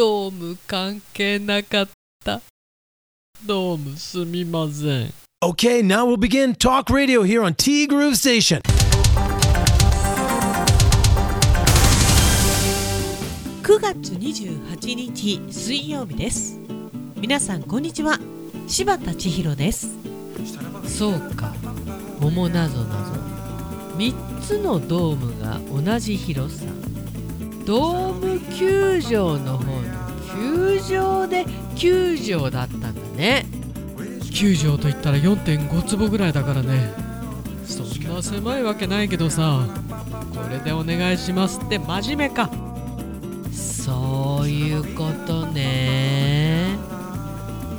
ドーム関係なかった。どうもすみません。Okay, now we'll begin talk radio here on T Groove Station. 9月28日水曜日です。皆さんこんにちは。柴田千尋です。そうか。桃なぞなぞ。3つのドームが同じ広さドーム球場の方の球場で球場だったんだね。球場といったら4.5坪ぐらいだからね。そんな狭いわけないけどさこれでお願いしますって真面目か。そういうことね。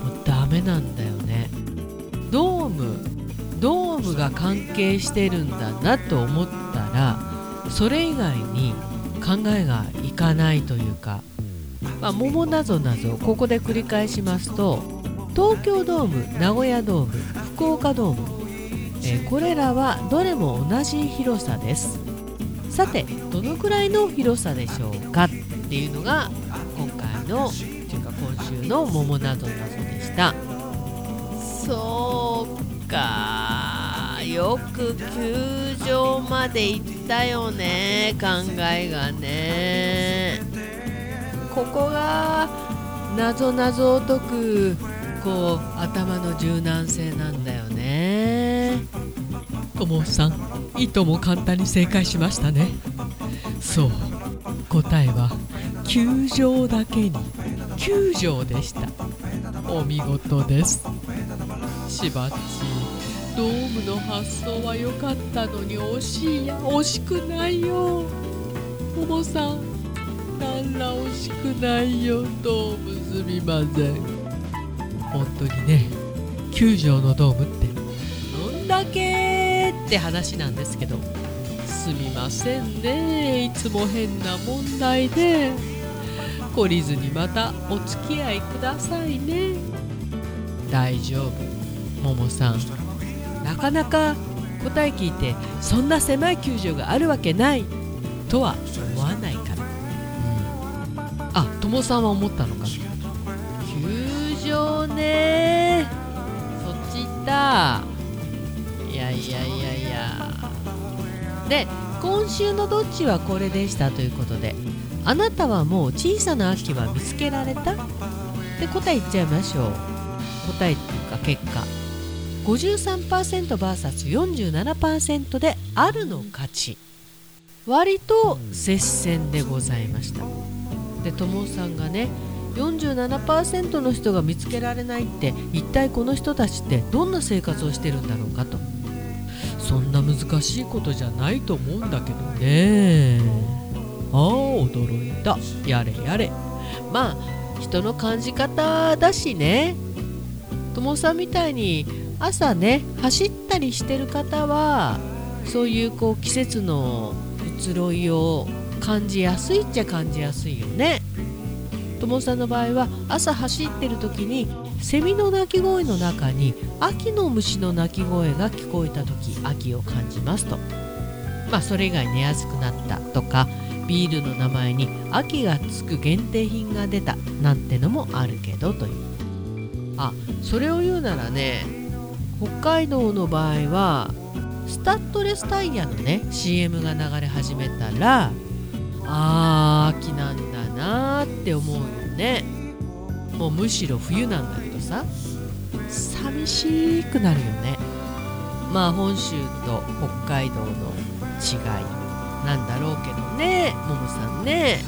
もうダメなんだよね。ドームドームが関係してるんだなと思ったらそれ以外に考えがいかないというか、まあ、桃なぞなぞここで繰り返しますと東京ドーム名古屋ドーム福岡ドーム、えーこれらはどれも同じ広さです。さてどのくらいの広さでしょうかっていうのが今回のというか今週の桃なぞなぞでした。そうか。よく球場まで行ったよね考えがね。ここがなぞなぞを解くこう頭の柔軟性なんだよね。ともさんいとも簡単に正解しましたね。そう答えは球場だけに球場でした。お見事です。しばっちドームの発想は良かったのに惜しい。や惜しくないよ。ももさんなんら惜しくないよ。どうもすみません。本当にね球場のドームってどんだけって話なんですけどすみませんね。いつも変な問題で懲りずにまたお付き合いくださいね。大丈夫ももさん。なかなか答え聞いてそんな狭い球場があるわけないとは思わないから、うん、あともさんは思ったのか？な球場ね。そっち行った。いやいやいやいや。で今週のどっちはこれでしたということであなたはもう小さな秋は見つけられた？で答え言っちゃいましょう。答えっていうか結果 53%vs47% であるの勝ち。割と接戦でございました。で友さんがね47%の人が見つけられないって一体この人たちってどんな生活をしてるんだろうかと。そんな難しいことじゃないと思うんだけどね。ああ驚いた。やれやれ。まあ人の感じ方だしね。友さんみたいに朝ね走ったりしてる方はそういうこう季節の移ろいを感じやすいっちゃ感じやすいよね。友さんの場合は朝走ってる時にセミの鳴き声の中に秋の虫の鳴き声が聞こえた時秋を感じますと。まあそれ以外寝やすくなったとかビールの名前に秋がつく限定品が出たなんてのもあるけどという。あそれを言うならね北海道の場合はスタッドレスタイヤのね CM が流れ始めたらあー秋なんだなーって思うよね。もうむしろ冬なんだけどさ寂しくなるよね。まあ本州と北海道の違いなんだろうけどねももさんね。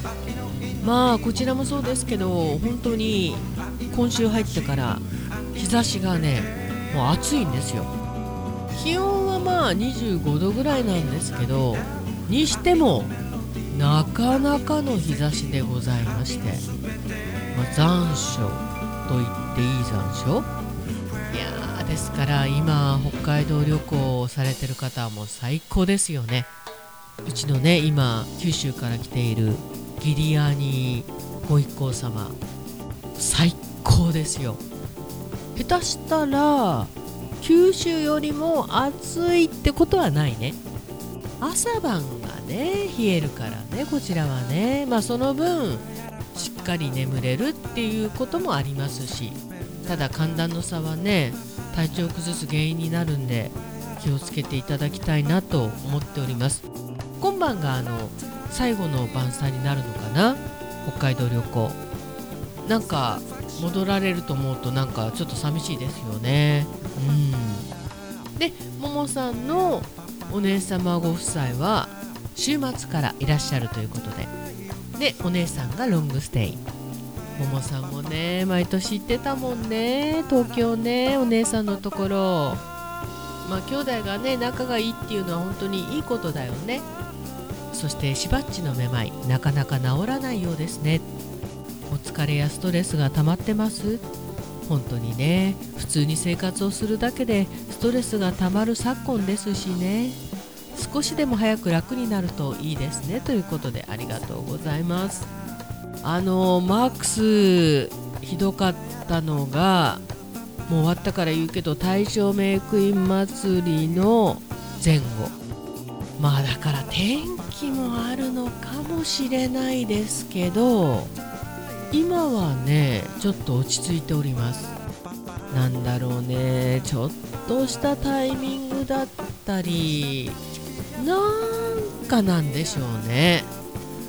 まあこちらもそうですけど本当に今週入ってから日差しがねもう暑いんですよ。気温はまあ25度ぐらいなんですけどにしてもなかなかの日差しでございまして、まあ、残暑と言っていい残暑？いやーですから今北海道旅行をされてる方はもう最高ですよね。うちのね今九州から来ているギリアニご一行様最高ですよ。下手したら九州よりも暑いってことはないね。朝晩がね冷えるからねこちらはね。まあその分しっかり眠れるっていうこともありますし。ただ寒暖の差はね体調を崩す原因になるんで気をつけていただきたいなと思っております。今晩があの最後の晩餐になるのかな？北海道旅行。なんか戻られると思うとなんかちょっと寂しいですよね。うん。でももさんのお姉様ご夫妻は週末からいらっしゃるということで。でお姉さんがロングステイ。ももさんもね毎年行ってたもんね。東京ねお姉さんのところ。まあ兄弟がね仲がいいっていうのは本当にいいことだよね。そしてしばっちのめまいなかなか治らないようですね。お疲れやストレスが溜まってます？本当にね。普通に生活をするだけでストレスがたまる昨今ですしね。少しでも早く楽になるといいですね。ということでありがとうございます。あのマークスひどかったのがもう終わったから言うけど大正メイクイン祭りの前後。まあだから天気もあるのかもしれないですけど今はねちょっと落ち着いております。なんだろうねちょっとしたタイミングだったりなんかなんでしょうね。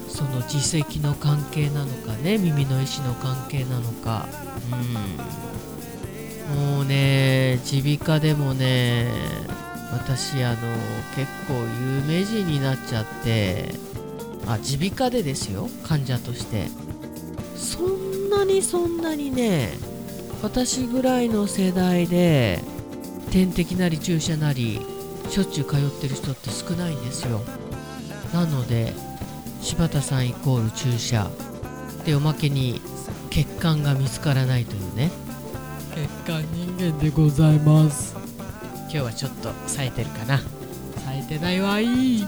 その耳石の関係なのかね耳の石の関係なのか。うん。もうね耳鼻科でもね私あの結構有名人になっちゃって。あ耳鼻科でですよ患者として。そんなにそんなにね私ぐらいの世代で点滴なり注射なりしょっちゅう通ってる人って少ないんですよ。なので柴田さんイコール注射。でおまけに血管が見つからないというね。血管人間でございます。今日はちょっと冴えてるかな。冴えてないわいい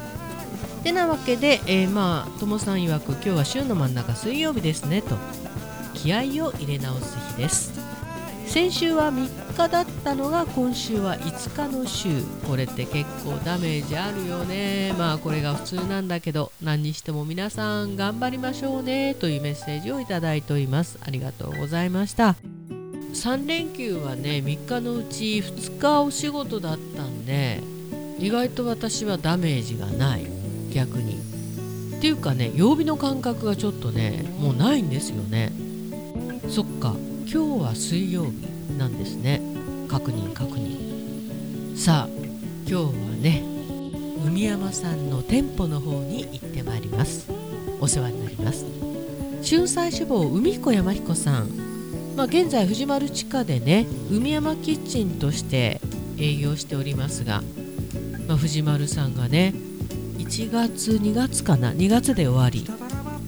てなわけで、えー、まあともさん曰く今日は週の真ん中水曜日ですねと。気合を入れ直す日です。先週は3日だったのが今週は5日の週。これって結構ダメージあるよね。まあこれが普通なんだけど何にしても皆さん頑張りましょうね。というメッセージをいただいております。ありがとうございました。3連休はね3日のうち2日お仕事だったんで意外と私はダメージがない。逆に。っていうかね曜日の感覚がちょっとねもうないんですよね。そっか今日は水曜日なんですね。確認確認。さあ今日はね海山さんの店舗の方に行ってまいります。お世話になります。春菜志望海彦山彦さん。まあ、現在藤丸地下でね海山キッチンとして営業しておりますが、まあ、藤丸さんがね1月2月かな？2月で終わり、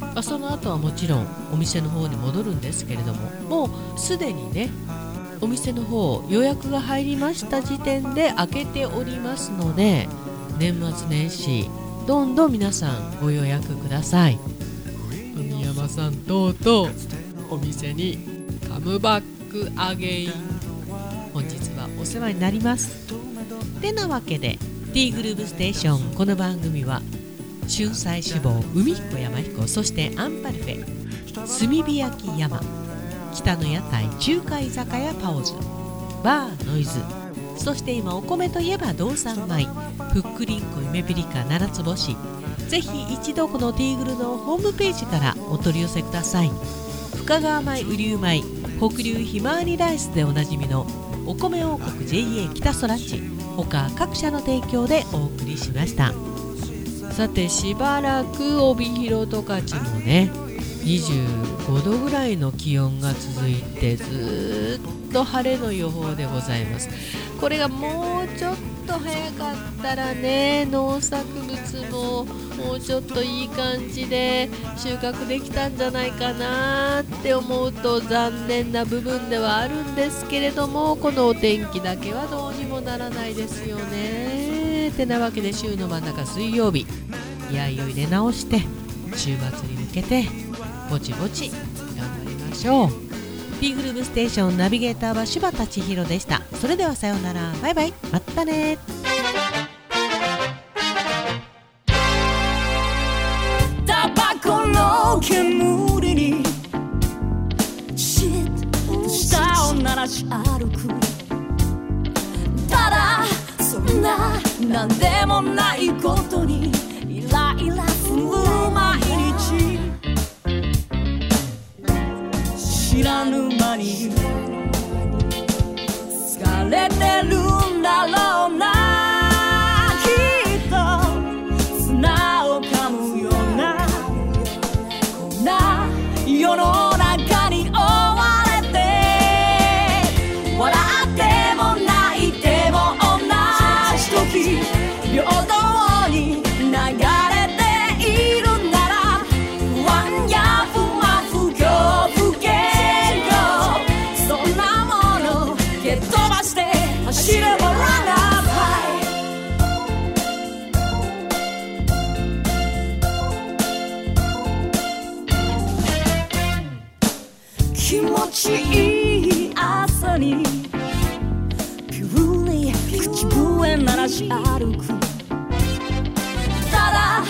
まあ、その後はもちろんお店の方に戻るんですけれども。もうすでにねお店の方予約が入りました時点で開けておりますので年末年始どんどん皆さんご予約ください。海山さんとうとうお店にカムバックアゲイン本日はお世話になります。てなわけで T グループステーション。この番組は春菜志望海彦山彦そしてアンパルフェ炭火焼き山北の屋台中華居酒屋パオズバーノイズそして今お米といえば道産米ふっくりんこ夢ピリカ七つ星。ぜひ一度このティーグルのホームページからお取り寄せください。深川米雨竜米北流ひまわりライスでおなじみのお米王国 JA 北空地。他各社の提供でお送りしました。さてしばらく帯広十勝もね25度ぐらいの気温が続いてずっと晴れの予報でございます。これがもうちょっと早かったらね農作物ももうちょっといい感じで収穫できたんじゃないかなって思うと残念な部分ではあるんですけれどもこのお天気だけはどうならないですよね。てなわけで週の真ん中水曜日。気合を入れ直して週末に向けてぼちぼち頑張りましょう。P グループステーションナビゲーターは柴田千尋でした。それではさようなら。バイバイ。またね何でもないこと気持ちいい朝にピューに口笛鳴らし歩く。ただ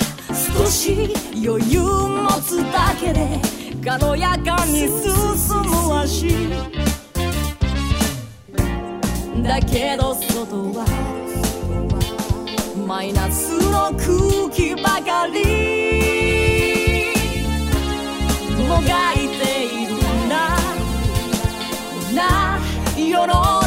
少し余裕持つだけで軽やかに進む足。だけど外はマイナスの空気ばかり。もがいな世の中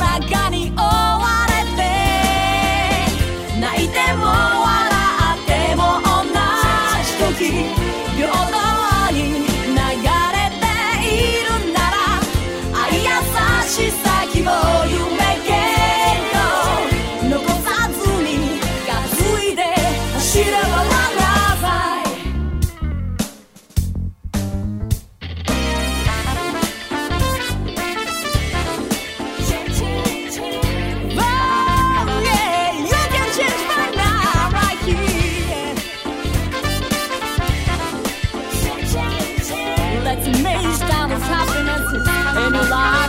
alive.